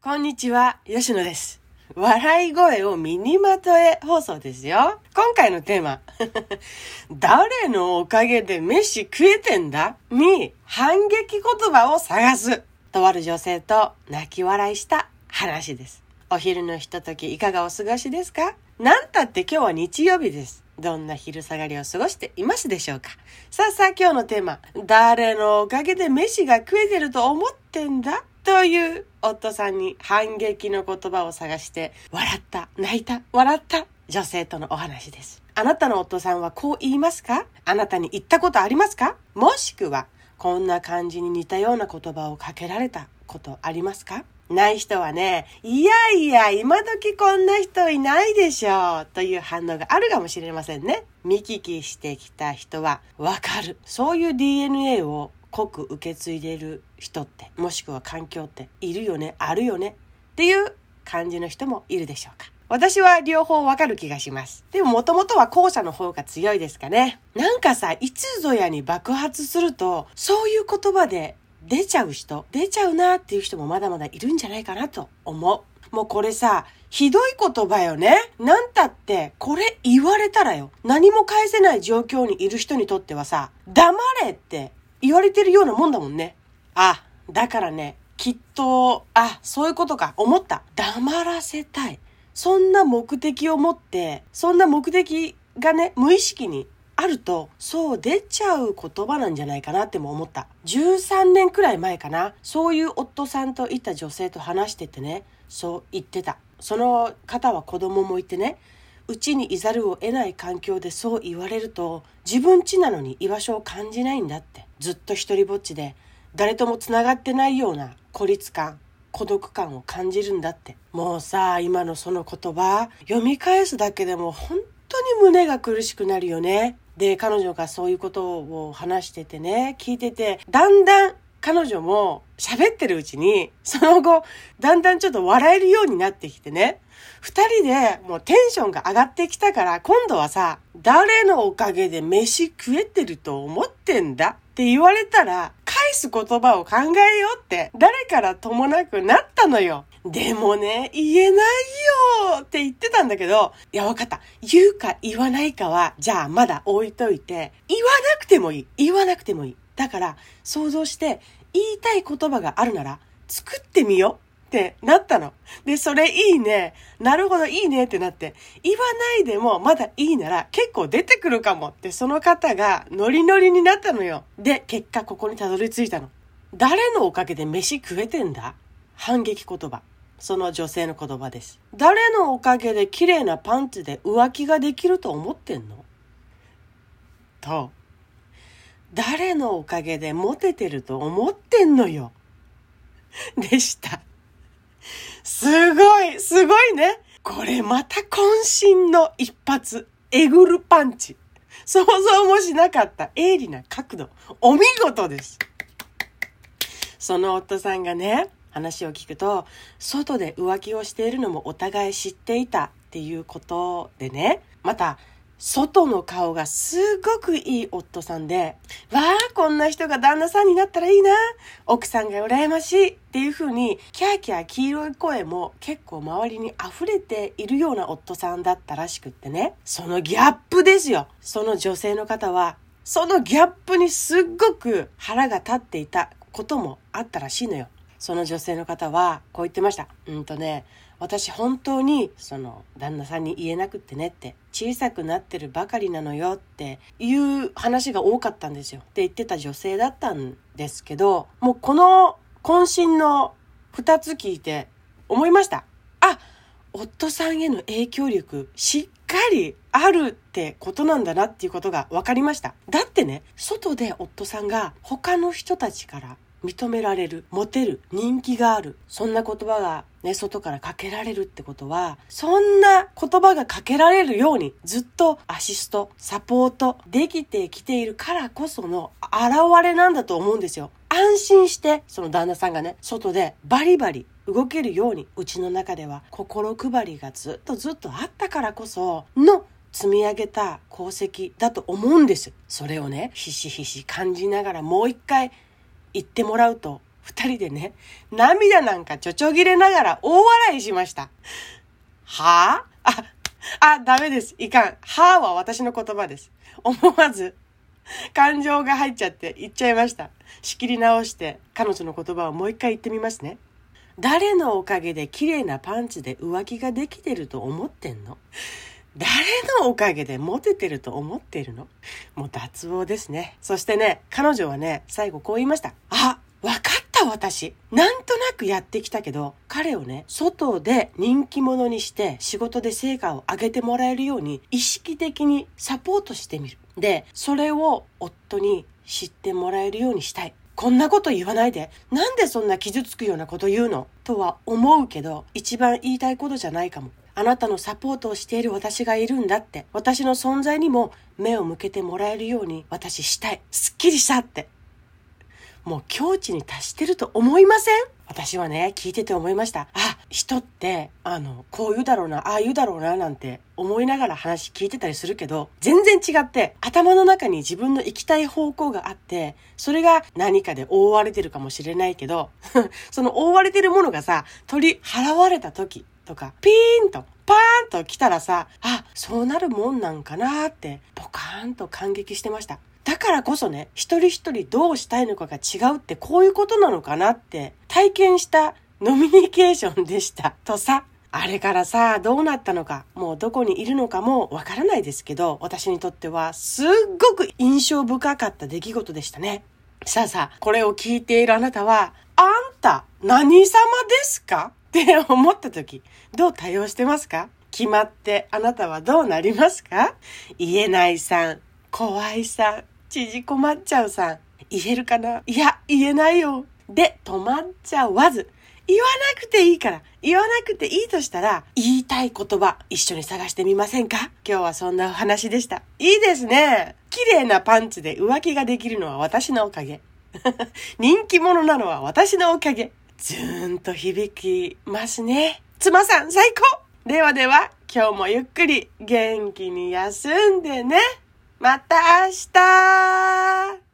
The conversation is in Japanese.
こんにちは、吉野です。笑い声を身にまとえ放送ですよ。今回のテーマ。誰のおかげで飯食えてんだ？に反撃言葉を探す。とある女性と泣き笑いした話です。お昼のひとときいかがお過ごしですか？なんたって今日は日曜日です。どんな昼下がりを過ごしていますでしょうか？さあさあ今日のテーマ。誰のおかげで飯が食えてると思ってんだ？という夫さんに反撃の言葉を探して笑った、泣いた、笑った女性とのお話です。あなたの夫さんはこう言いますか？あなたに言ったことありますか？もしくはこんな感じに似たような言葉をかけられたことありますか？ない人はね、いやいや、今時こんな人いないでしょう、という反応があるかもしれませんね。見聞きしてきた人はわかる。そういう DNA を濃く受け継いでる人って、もしくは環境っているよね、あるよね、っていう感じの人もいるでしょうか。私は両方わかる気がします。でももともとは後者の方が強いですかね。なんかさ、いつぞやに爆発すると、そういう言葉で出ちゃう人、出ちゃうなっていう人もまだまだいるんじゃないかなと思う。もうこれさ、ひどい言葉よね。なんたって、これ言われたらよ。何も返せない状況にいる人にとってはさ、黙れって言われてるようなもんだもんね。あ、だからね、きっと、あ、そういうことか、思った。黙らせたい。そんな目的を持って、そんな目的がね、無意識にあると、そう出ちゃう言葉なんじゃないかなっても思った。13年くらい前かな。そういう夫さんといた女性と話しててね、そう言ってた。その方は子供もいてね、うちにいざるを得ない環境でそう言われると、自分家なのに居場所を感じないんだって。ずっと一人ぼっちで、誰とも繋がってないような孤立感、孤独感を感じるんだって。もうさ、今のその言葉、読み返すだけでも本当に胸が苦しくなるよね。で、彼女がそういうことを話しててね、聞いてて、だんだん彼女も喋ってるうちに、その後、だんだんちょっと笑えるようになってきてね、二人でもうテンションが上がってきたから、今度はさ、誰のおかげで飯食えてると思ってんだ？って言われたら、返す言葉を考えようって、誰からともなくなったのよ。でもね、言えないよって言ってたんだけど、いや、わかった。言うか言わないかは、じゃあまだ置いといて、言わなくてもいい。言わなくてもいい。だから、想像して、言いたい言葉があるなら、作ってみようってなったの。で、それいいね。なるほど、いいねってなって、言わないでもまだいいなら結構出てくるかもって、その方がノリノリになったのよ。で、結果ここにたどり着いたの。誰のおかげで飯食えてんだ？反撃言葉。その女性の言葉です。誰のおかげで綺麗なパンツで浮気ができると思ってんの？と、誰のおかげでモテてると思ってんのよ。でした。すごい、すごいね。これまた渾身の一発。えぐるパンチ。想像もしなかった鋭利な角度。お見事です。その夫さんがね、話を聞くと、外で浮気をしているのもお互い知っていたっていうことでね、また、外の顔がすごくいい夫さんで、わあ、こんな人が旦那さんになったらいいな。奥さんが羨ましいっていう風に、キャーキャー黄色い声も結構周りに溢れているような夫さんだったらしくってね。そのギャップですよ。その女性の方は、そのギャップにすっごく腹が立っていたこともあったらしいのよ。その女性の方はこう言ってました。うんとね、私本当にその旦那さんに言えなくってねって小さくなってるばかりなのよっていう話が多かったんですよ。って言ってた女性だったんですけどもうこの渾身の2つ聞いて思いました。あ夫さんへの影響力しっかりあるってことなんだなっていうことが分かりました。だってね外で夫さんが他の人たちから認められる、モテる、人気がある。そんな言葉がね、外からかけられるってことは、そんな言葉がかけられるようにずっとアシスト、サポートできてきているからこその現れなんだと思うんですよ。安心して、その旦那さんがね、外でバリバリ動けるように、うちの中では心配りがずっとずっとあったからこその積み上げた功績だと思うんです。それをね、ひしひし感じながらもう一回言ってもらうと二人でね、涙なんかちょちょぎれながら大笑いしました。はああ、あ、ダメです。いかん。はあは私の言葉です。思わず、感情が入っちゃって言っちゃいました。仕切り直して、彼女の言葉をもう一回言ってみますね。誰のおかげで綺麗なパンツで浮気ができてると思ってんの？誰のおかげでモテてると思ってるの？もう脱帽ですね。そしてね、彼女はね、最後こう言いました。あ、わかった私。なんとなくやってきたけど、彼をね、外で人気者にして仕事で成果を上げてもらえるように意識的にサポートしてみる。で、それを夫に知ってもらえるようにしたい。こんなこと言わないで。なんでそんな傷つくようなこと言うの？とは思うけど、一番言いたいことじゃないかも。あなたのサポートをしている私がいるんだって。私の存在にも目を向けてもらえるように私したい。すっきりしたって。もう境地に達してると思いません？私はね、聞いてて思いました。あ、人って、あの、こう言うだろうな、ああ言うだろうな、なんて思いながら話聞いてたりするけど、全然違って、頭の中に自分の行きたい方向があって、それが何かで覆われてるかもしれないけど、その覆われてるものがさ、取り払われた時とか、ピーンと、パーンと来たらさ、あ、そうなるもんなんかなって、ポカーンと感激してました。だからこそね、一人一人どうしたいのかが違うってこういうことなのかなって体験したノミニケーションでした。とさ、あれからさ、どうなったのか、もうどこにいるのかもわからないですけど、私にとってはすっごく印象深かった出来事でしたね。さあさあ、これを聞いているあなたは、あんた、何様ですか？って思った時、どう対応してますか？決まってあなたはどうなりますか？言えないさん、怖いさん、縮こまっちゃうさん。言えるかな？いや、言えないよ。で、止まっちゃわず。言わなくていいから。言わなくていいとしたら、言いたい言葉、一緒に探してみませんか？今日はそんなお話でした。いいですね。綺麗なパンツで浮気ができるのは私のおかげ。人気者なのは私のおかげ。ずーんと響きますね。妻さん最高ではでは、今日もゆっくり元気に休んでね。また明日